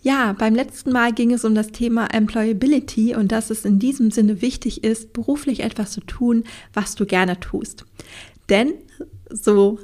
Ja, beim letzten Mal ging es um das Thema Employability und dass es in diesem Sinne wichtig ist, beruflich etwas zu tun, was du gerne tust. Denn so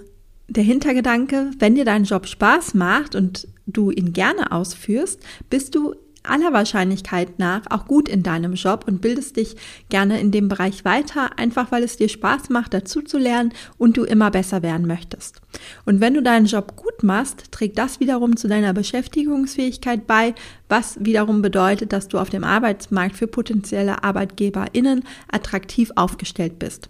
der Hintergedanke, wenn dir dein Job Spaß macht und du ihn gerne ausführst, bist du aller Wahrscheinlichkeit nach auch gut in deinem Job und bildest dich gerne in dem Bereich weiter, einfach weil es dir Spaß macht, dazu zu lernen und du immer besser werden möchtest. Und wenn du deinen Job gut machst, trägt das wiederum zu deiner Beschäftigungsfähigkeit bei, was wiederum bedeutet, dass du auf dem Arbeitsmarkt für potenzielle ArbeitgeberInnen attraktiv aufgestellt bist.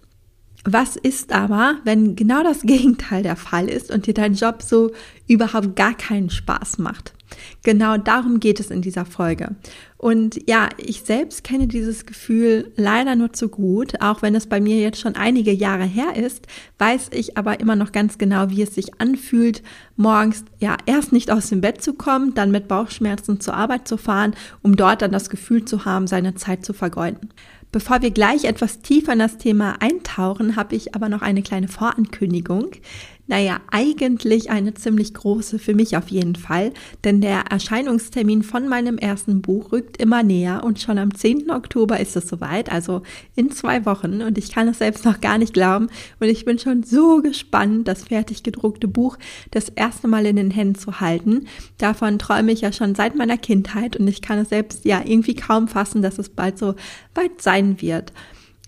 Was ist aber, wenn genau das Gegenteil der Fall ist und dir dein Job so überhaupt gar keinen Spaß macht? Genau darum geht es in dieser Folge. Und ja, ich selbst kenne dieses Gefühl leider nur zu gut. Auch wenn es bei mir jetzt schon einige Jahre her ist, weiß ich aber immer noch ganz genau, wie es sich anfühlt, morgens ja erst nicht aus dem Bett zu kommen, dann mit Bauchschmerzen zur Arbeit zu fahren, um dort dann das Gefühl zu haben, seine Zeit zu vergeuden. Bevor wir gleich etwas tiefer in das Thema eintauchen, habe ich aber noch eine kleine Vorankündigung. Naja, eigentlich eine ziemlich große für mich auf jeden Fall, denn der Erscheinungstermin von meinem ersten Buch rückt immer näher und schon am 10. Oktober ist es soweit, also in zwei Wochen und ich kann es selbst noch gar nicht glauben und ich bin schon so gespannt, das fertig gedruckte Buch das erste Mal in den Händen zu halten. Davon träume ich ja schon seit meiner Kindheit und ich kann es selbst ja irgendwie kaum fassen, dass es bald so weit sein wird.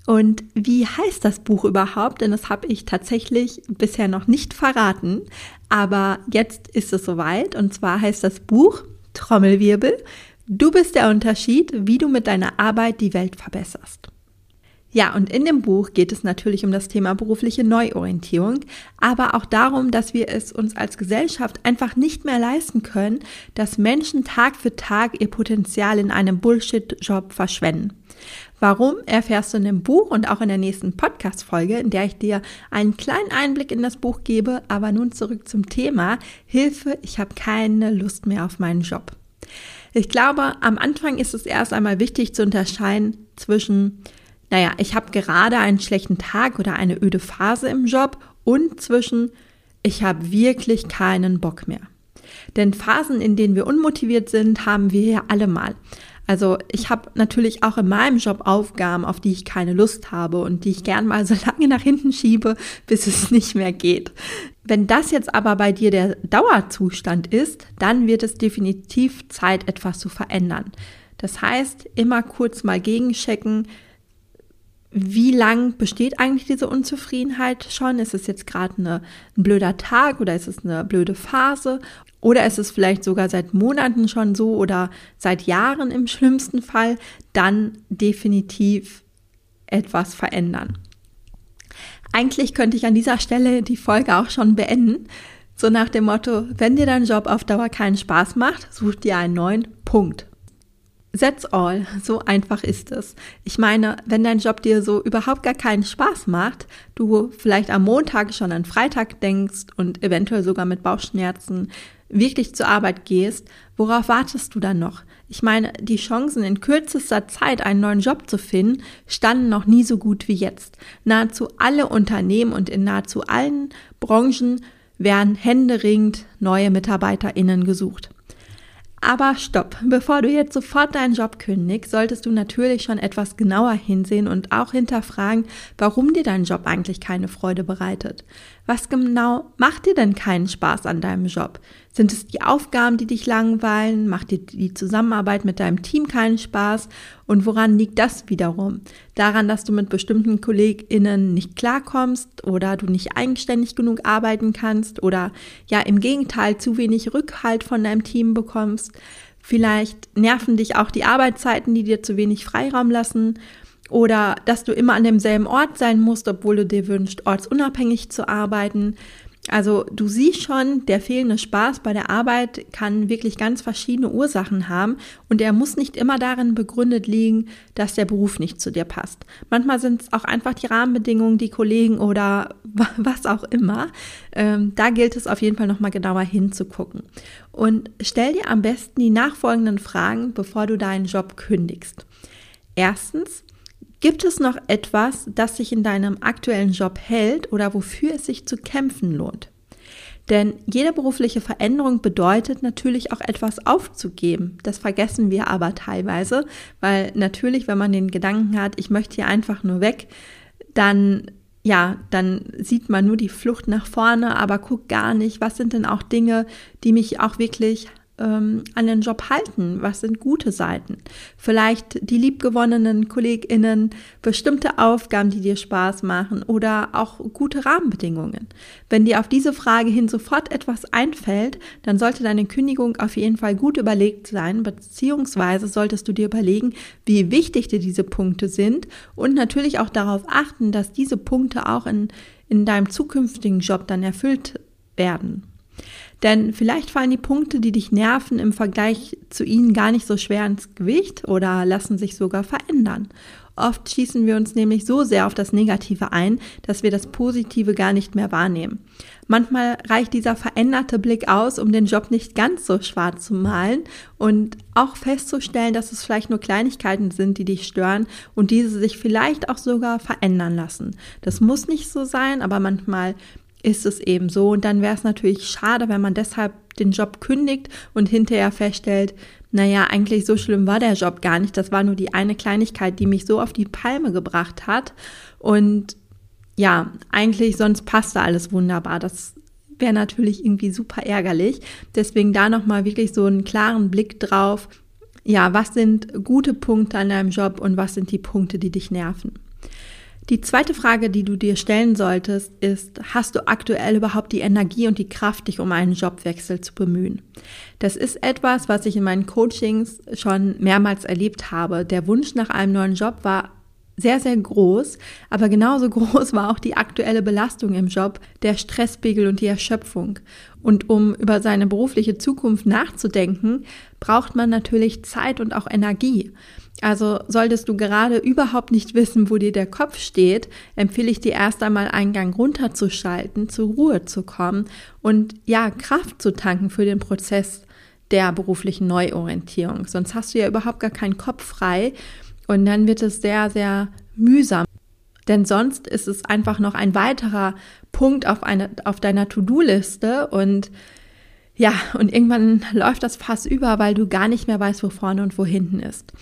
Und wie heißt das Buch überhaupt? Denn das habe ich tatsächlich bisher noch nicht verraten. Aber jetzt ist es soweit. Und zwar heißt das Buch Trommelwirbel. Du bist der Unterschied, wie du mit deiner Arbeit die Welt verbesserst. Ja, und in dem Buch geht es natürlich um das Thema berufliche Neuorientierung, aber auch darum, dass wir es uns als Gesellschaft einfach nicht mehr leisten können, dass Menschen Tag für Tag ihr Potenzial in einem Bullshit-Job verschwenden. Warum erfährst du in dem Buch und auch in der nächsten Podcast-Folge, in der ich dir einen kleinen Einblick in das Buch gebe. Aber nun zurück zum Thema Hilfe, ich habe keine Lust mehr auf meinen Job. Ich glaube, am Anfang ist es erst einmal wichtig zu unterscheiden zwischen, naja, ich habe gerade einen schlechten Tag oder eine öde Phase im Job und zwischen, ich habe wirklich keinen Bock mehr. Denn Phasen, in denen wir unmotiviert sind, haben wir ja alle mal. Also ich habe natürlich auch in meinem Job Aufgaben, auf die ich keine Lust habe und die ich gern mal so lange nach hinten schiebe, bis es nicht mehr geht. Wenn das jetzt aber bei dir der Dauerzustand ist, dann wird es definitiv Zeit, etwas zu verändern. Das heißt, immer kurz mal gegenchecken, wie lang besteht eigentlich diese Unzufriedenheit schon? Ist es jetzt gerade ein blöder Tag oder ist es eine blöde Phase? Oder ist es vielleicht sogar seit Monaten schon so oder seit Jahren im schlimmsten Fall? Dann definitiv etwas verändern. Eigentlich könnte ich an dieser Stelle die Folge auch schon beenden. So nach dem Motto, wenn dir dein Job auf Dauer keinen Spaß macht, such dir einen neuen Punkt. That's all. So einfach ist es. Ich meine, wenn dein Job dir so überhaupt gar keinen Spaß macht, du vielleicht am Montag schon an Freitag denkst und eventuell sogar mit Bauchschmerzen wirklich zur Arbeit gehst, worauf wartest du dann noch? Ich meine, die Chancen in kürzester Zeit einen neuen Job zu finden, standen noch nie so gut wie jetzt. Nahezu alle Unternehmen und in nahezu allen Branchen werden händeringend neue MitarbeiterInnen gesucht. Aber stopp, bevor du jetzt sofort deinen Job kündigst, solltest du natürlich schon etwas genauer hinsehen und auch hinterfragen, warum dir dein Job eigentlich keine Freude bereitet. Was genau macht dir denn keinen Spaß an deinem Job? Sind es die Aufgaben, die dich langweilen? Macht dir die Zusammenarbeit mit deinem Team keinen Spaß? Und woran liegt das wiederum? Daran, dass du mit bestimmten KollegInnen nicht klarkommst oder du nicht eigenständig genug arbeiten kannst oder ja im Gegenteil zu wenig Rückhalt von deinem Team bekommst? Vielleicht nerven dich auch die Arbeitszeiten, die dir zu wenig Freiraum lassen oder dass du immer an demselben Ort sein musst, obwohl du dir wünschst, ortsunabhängig zu arbeiten. Also du siehst schon, der fehlende Spaß bei der Arbeit kann wirklich ganz verschiedene Ursachen haben und er muss nicht immer darin begründet liegen, dass der Beruf nicht zu dir passt. Manchmal sind es auch einfach die Rahmenbedingungen, die Kollegen oder was auch immer. Ähm, da gilt es auf jeden Fall nochmal genauer hinzugucken. Und stell dir am besten die nachfolgenden Fragen, bevor du deinen Job kündigst. Erstens, Gibt es noch etwas, das sich in deinem aktuellen Job hält oder wofür es sich zu kämpfen lohnt? Denn jede berufliche Veränderung bedeutet natürlich auch etwas aufzugeben. Das vergessen wir aber teilweise, weil natürlich, wenn man den Gedanken hat, ich möchte hier einfach nur weg, dann ja, dann sieht man nur die Flucht nach vorne, aber guckt gar nicht, was sind denn auch Dinge, die mich auch wirklich ähm, an den Job halten? Was sind gute Seiten? Vielleicht die liebgewonnenen KollegInnen, bestimmte Aufgaben, die dir Spaß machen oder auch gute Rahmenbedingungen. Wenn dir auf diese Frage hin sofort etwas einfällt, dann sollte deine Kündigung auf jeden Fall gut überlegt sein, beziehungsweise solltest du dir überlegen, wie wichtig dir diese Punkte sind und natürlich auch darauf achten, dass diese Punkte auch in, in deinem zukünftigen Job dann erfüllt werden. Denn vielleicht fallen die Punkte, die dich nerven, im Vergleich zu ihnen gar nicht so schwer ins Gewicht oder lassen sich sogar verändern. Oft schießen wir uns nämlich so sehr auf das Negative ein, dass wir das Positive gar nicht mehr wahrnehmen. Manchmal reicht dieser veränderte Blick aus, um den Job nicht ganz so schwarz zu malen und auch festzustellen, dass es vielleicht nur Kleinigkeiten sind, die dich stören und diese sich vielleicht auch sogar verändern lassen. Das muss nicht so sein, aber manchmal ist es eben so. Und dann wäre es natürlich schade, wenn man deshalb den Job kündigt und hinterher feststellt, naja, eigentlich so schlimm war der Job gar nicht. Das war nur die eine Kleinigkeit, die mich so auf die Palme gebracht hat. Und ja, eigentlich sonst passte alles wunderbar. Das wäre natürlich irgendwie super ärgerlich. Deswegen da nochmal wirklich so einen klaren Blick drauf. Ja, was sind gute Punkte an deinem Job und was sind die Punkte, die dich nerven? Die zweite Frage, die du dir stellen solltest, ist, hast du aktuell überhaupt die Energie und die Kraft, dich um einen Jobwechsel zu bemühen? Das ist etwas, was ich in meinen Coachings schon mehrmals erlebt habe. Der Wunsch nach einem neuen Job war sehr, sehr groß, aber genauso groß war auch die aktuelle Belastung im Job, der Stresspegel und die Erschöpfung. Und um über seine berufliche Zukunft nachzudenken, braucht man natürlich Zeit und auch Energie. Also solltest du gerade überhaupt nicht wissen, wo dir der Kopf steht, empfehle ich dir erst einmal einen Gang runterzuschalten, zur Ruhe zu kommen und ja, Kraft zu tanken für den Prozess der beruflichen Neuorientierung. Sonst hast du ja überhaupt gar keinen Kopf frei und dann wird es sehr, sehr mühsam. Denn sonst ist es einfach noch ein weiterer Punkt auf, eine, auf deiner To-Do-Liste und ja, und irgendwann läuft das Fass über, weil du gar nicht mehr weißt, wo vorne und wo hinten ist.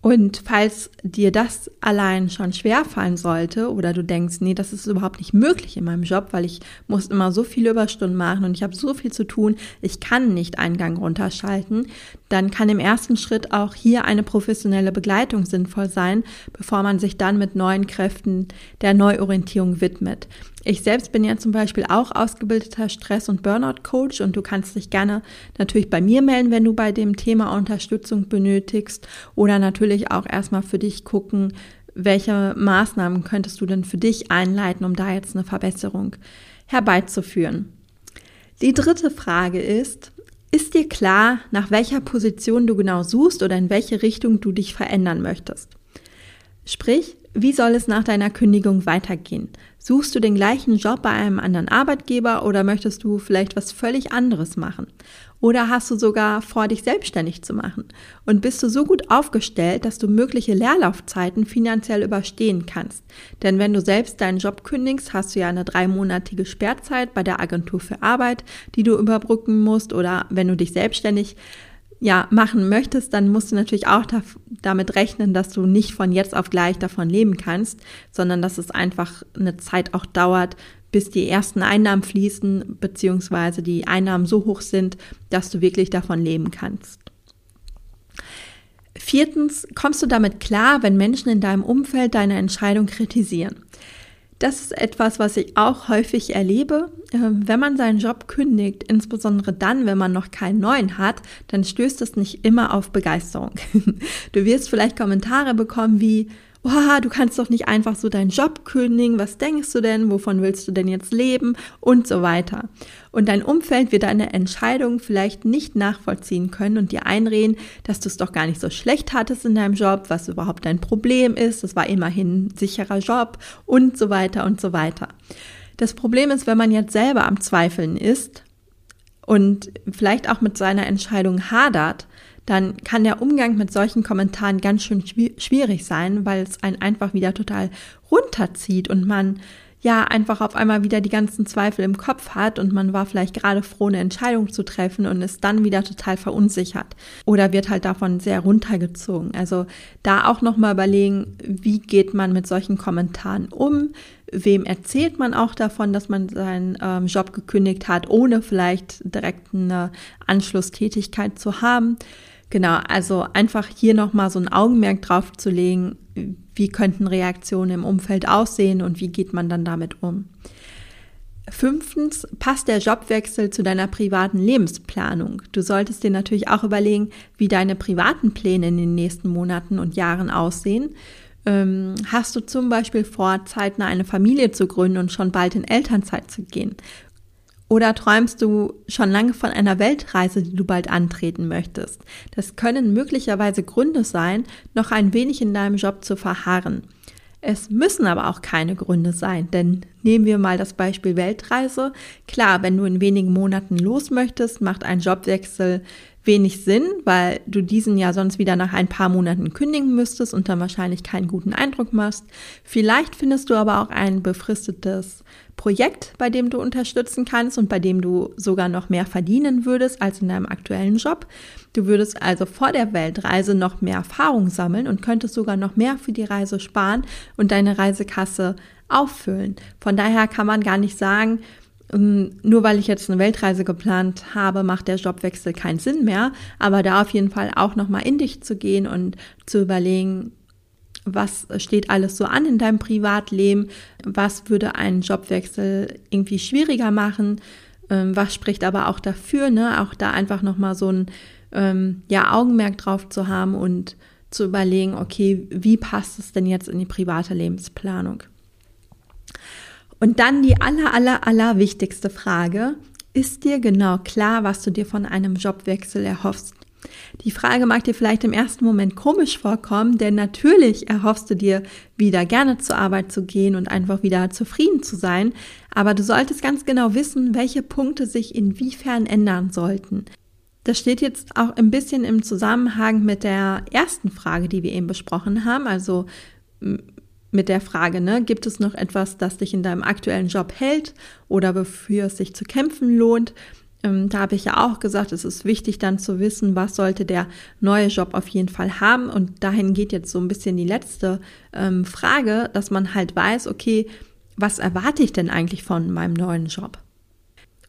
Und falls dir das allein schon schwer fallen sollte oder du denkst, nee, das ist überhaupt nicht möglich in meinem Job, weil ich muss immer so viele Überstunden machen und ich habe so viel zu tun, ich kann nicht einen Gang runterschalten, dann kann im ersten Schritt auch hier eine professionelle Begleitung sinnvoll sein, bevor man sich dann mit neuen Kräften der Neuorientierung widmet. Ich selbst bin ja zum Beispiel auch ausgebildeter Stress- und Burnout-Coach und du kannst dich gerne natürlich bei mir melden, wenn du bei dem Thema Unterstützung benötigst oder natürlich auch erstmal für dich gucken, welche Maßnahmen könntest du denn für dich einleiten, um da jetzt eine Verbesserung herbeizuführen. Die dritte Frage ist, ist dir klar, nach welcher Position du genau suchst oder in welche Richtung du dich verändern möchtest? Sprich, wie soll es nach deiner Kündigung weitergehen? Suchst du den gleichen Job bei einem anderen Arbeitgeber oder möchtest du vielleicht was völlig anderes machen? Oder hast du sogar vor, dich selbstständig zu machen? Und bist du so gut aufgestellt, dass du mögliche Leerlaufzeiten finanziell überstehen kannst? Denn wenn du selbst deinen Job kündigst, hast du ja eine dreimonatige Sperrzeit bei der Agentur für Arbeit, die du überbrücken musst. Oder wenn du dich selbstständig ja, machen möchtest, dann musst du natürlich auch da, damit rechnen, dass du nicht von jetzt auf gleich davon leben kannst, sondern dass es einfach eine Zeit auch dauert, bis die ersten Einnahmen fließen, beziehungsweise die Einnahmen so hoch sind, dass du wirklich davon leben kannst. Viertens, kommst du damit klar, wenn Menschen in deinem Umfeld deine Entscheidung kritisieren? Das ist etwas, was ich auch häufig erlebe. Ähm, wenn man seinen Job kündigt, insbesondere dann, wenn man noch keinen neuen hat, dann stößt es nicht immer auf Begeisterung. Du wirst vielleicht Kommentare bekommen wie, oh, du kannst doch nicht einfach so deinen Job kündigen, was denkst du denn, wovon willst du denn jetzt leben und so weiter. Und dein Umfeld wird deine Entscheidung vielleicht nicht nachvollziehen können und dir einreden, dass du es doch gar nicht so schlecht hattest in deinem Job, was überhaupt dein Problem ist, das war immerhin ein sicherer Job und so weiter und so weiter. Das Problem ist, wenn man jetzt selber am Zweifeln ist und vielleicht auch mit seiner Entscheidung hadert, dann kann der Umgang mit solchen Kommentaren ganz schön schwierig sein, weil es einen einfach wieder total runterzieht und man ja einfach auf einmal wieder die ganzen Zweifel im Kopf hat und man war vielleicht gerade froh, eine Entscheidung zu treffen und ist dann wieder total verunsichert oder wird halt davon sehr runtergezogen. Also da auch nochmal überlegen, wie geht man mit solchen Kommentaren um? Wem erzählt man auch davon, dass man seinen ähm, Job gekündigt hat, ohne vielleicht direkt eine Anschlusstätigkeit zu haben? Genau, also einfach hier nochmal so ein Augenmerk drauf zu legen, wie könnten Reaktionen im Umfeld aussehen und wie geht man dann damit um. Fünftens, passt der Jobwechsel zu deiner privaten Lebensplanung. Du solltest dir natürlich auch überlegen, wie deine privaten Pläne in den nächsten Monaten und Jahren aussehen. Ähm, hast du zum Beispiel vor, zeitnah eine Familie zu gründen und schon bald in Elternzeit zu gehen? Oder träumst du schon lange von einer Weltreise, die du bald antreten möchtest? Das können möglicherweise Gründe sein, noch ein wenig in deinem Job zu verharren. Es müssen aber auch keine Gründe sein, denn nehmen wir mal das Beispiel Weltreise. Klar, wenn du in wenigen Monaten los möchtest, macht ein Jobwechsel wenig Sinn, weil du diesen ja sonst wieder nach ein paar Monaten kündigen müsstest und dann wahrscheinlich keinen guten Eindruck machst. Vielleicht findest du aber auch ein befristetes Projekt, bei dem du unterstützen kannst und bei dem du sogar noch mehr verdienen würdest als in deinem aktuellen Job. Du würdest also vor der Weltreise noch mehr Erfahrung sammeln und könntest sogar noch mehr für die Reise sparen und deine Reisekasse auffüllen. Von daher kann man gar nicht sagen, nur weil ich jetzt eine Weltreise geplant habe, macht der Jobwechsel keinen Sinn mehr. Aber da auf jeden Fall auch nochmal in dich zu gehen und zu überlegen, was steht alles so an in deinem Privatleben, was würde einen Jobwechsel irgendwie schwieriger machen, ähm, was spricht aber auch dafür, ne? auch da einfach nochmal so ein ähm, ja, Augenmerk drauf zu haben und zu überlegen, okay, wie passt es denn jetzt in die private Lebensplanung? Und dann die aller, aller, aller wichtigste Frage, ist dir genau klar, was du dir von einem Jobwechsel erhoffst? Die Frage mag dir vielleicht im ersten Moment komisch vorkommen, denn natürlich erhoffst du dir, wieder gerne zur Arbeit zu gehen und einfach wieder zufrieden zu sein, aber du solltest ganz genau wissen, welche Punkte sich inwiefern ändern sollten. Das steht jetzt auch ein bisschen im Zusammenhang mit der ersten Frage, die wir eben besprochen haben, also mit der Frage, ne, gibt es noch etwas, das dich in deinem aktuellen Job hält oder wofür es sich zu kämpfen lohnt? Ähm, da habe ich ja auch gesagt, es ist wichtig dann zu wissen, was sollte der neue Job auf jeden Fall haben. Und dahin geht jetzt so ein bisschen die letzte ähm, Frage, dass man halt weiß, okay, was erwarte ich denn eigentlich von meinem neuen Job?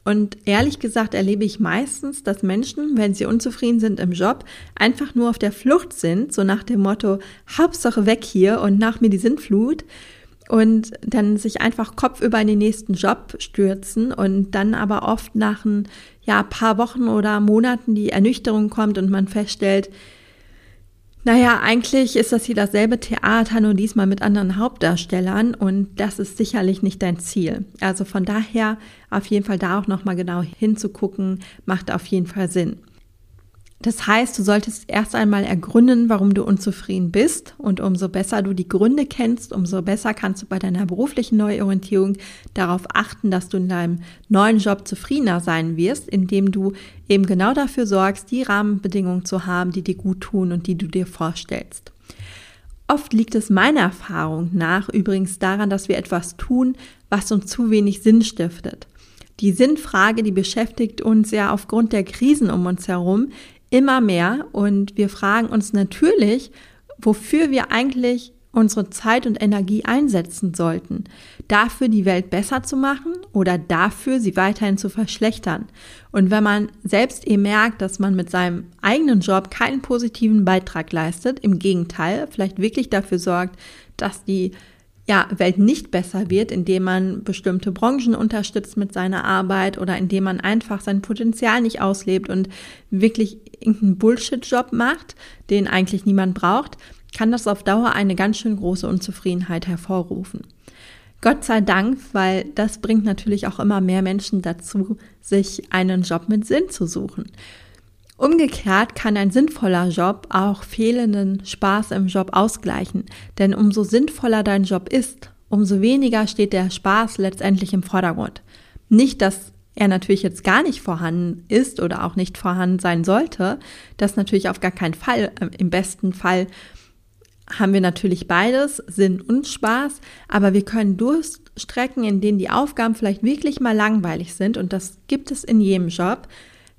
Und ehrlich gesagt erlebe ich meistens, dass Menschen, wenn sie unzufrieden sind im Job, einfach nur auf der Flucht sind, so nach dem Motto, Hauptsache weg hier und nach mir die Sintflut. Und dann sich einfach kopfüber in den nächsten Job stürzen und dann aber oft nach ein ja, paar Wochen oder Monaten die Ernüchterung kommt und man feststellt, naja, eigentlich ist das hier dasselbe Theater, nur diesmal mit anderen Hauptdarstellern und das ist sicherlich nicht dein Ziel. Also von daher auf jeden Fall da auch nochmal genau hinzugucken, macht auf jeden Fall Sinn. Das heißt, du solltest erst einmal ergründen, warum du unzufrieden bist. Und umso besser du die Gründe kennst, umso besser kannst du bei deiner beruflichen Neuorientierung darauf achten, dass du in deinem neuen Job zufriedener sein wirst, indem du eben genau dafür sorgst, die Rahmenbedingungen zu haben, die dir gut tun und die du dir vorstellst. Oft liegt es meiner Erfahrung nach übrigens daran, dass wir etwas tun, was uns zu wenig Sinn stiftet. Die Sinnfrage, die beschäftigt uns ja aufgrund der Krisen um uns herum immer mehr und wir fragen uns natürlich, wofür wir eigentlich unsere Zeit und Energie einsetzen sollten. Dafür die Welt besser zu machen oder dafür sie weiterhin zu verschlechtern. Und wenn man selbst eben merkt, dass man mit seinem eigenen Job keinen positiven Beitrag leistet, im Gegenteil, vielleicht wirklich dafür sorgt, dass die ja, Welt nicht besser wird, indem man bestimmte Branchen unterstützt mit seiner Arbeit oder indem man einfach sein Potenzial nicht auslebt und wirklich irgendeinen Bullshit-Job macht, den eigentlich niemand braucht, kann das auf Dauer eine ganz schön große Unzufriedenheit hervorrufen. Gott sei Dank, weil das bringt natürlich auch immer mehr Menschen dazu, sich einen Job mit Sinn zu suchen. Umgekehrt kann ein sinnvoller Job auch fehlenden Spaß im Job ausgleichen, denn umso sinnvoller dein Job ist, umso weniger steht der Spaß letztendlich im Vordergrund. Nicht, dass er natürlich jetzt gar nicht vorhanden ist oder auch nicht vorhanden sein sollte, das natürlich auf gar keinen Fall. Im besten Fall haben wir natürlich beides, Sinn und Spaß, aber wir können Durststrecken, in denen die Aufgaben vielleicht wirklich mal langweilig sind, und das gibt es in jedem Job,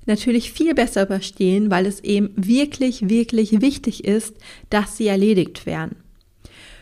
natürlich viel besser überstehen, weil es eben wirklich, wirklich wichtig ist, dass sie erledigt werden.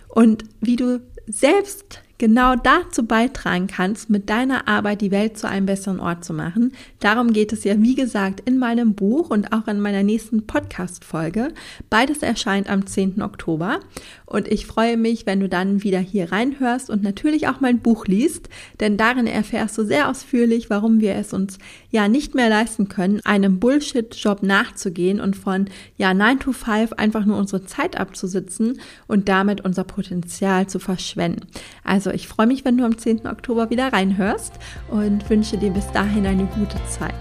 Und wie du selbst genau dazu beitragen kannst, mit deiner Arbeit die Welt zu einem besseren Ort zu machen. Darum geht es ja, wie gesagt, in meinem Buch und auch in meiner nächsten Podcast-Folge. Beides erscheint am 10. Oktober. Und ich freue mich, wenn du dann wieder hier reinhörst und natürlich auch mein Buch liest, denn darin erfährst du sehr ausführlich, warum wir es uns ja nicht mehr leisten können, einem Bullshit-Job nachzugehen und von ja 9 to 5 einfach nur unsere Zeit abzusitzen und damit unser Potenzial zu verschwenden. Also also ich freue mich, wenn du am 10. Oktober wieder reinhörst und wünsche dir bis dahin eine gute Zeit.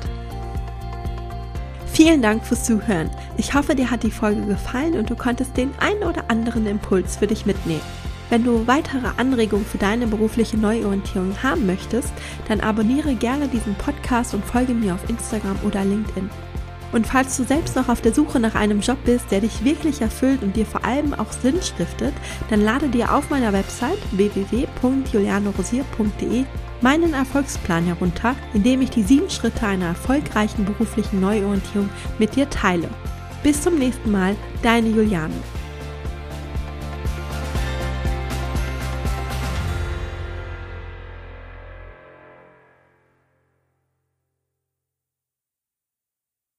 Vielen Dank fürs Zuhören. Ich hoffe, dir hat die Folge gefallen und du konntest den einen oder anderen Impuls für dich mitnehmen. Wenn du weitere Anregungen für deine berufliche Neuorientierung haben möchtest, dann abonniere gerne diesen Podcast und folge mir auf Instagram oder LinkedIn. Und falls du selbst noch auf der Suche nach einem Job bist, der dich wirklich erfüllt und dir vor allem auch Sinn stiftet, dann lade dir auf meiner Website www.julianorosier.de meinen Erfolgsplan herunter, in dem ich die sieben Schritte einer erfolgreichen beruflichen Neuorientierung mit dir teile. Bis zum nächsten Mal, deine Juliane.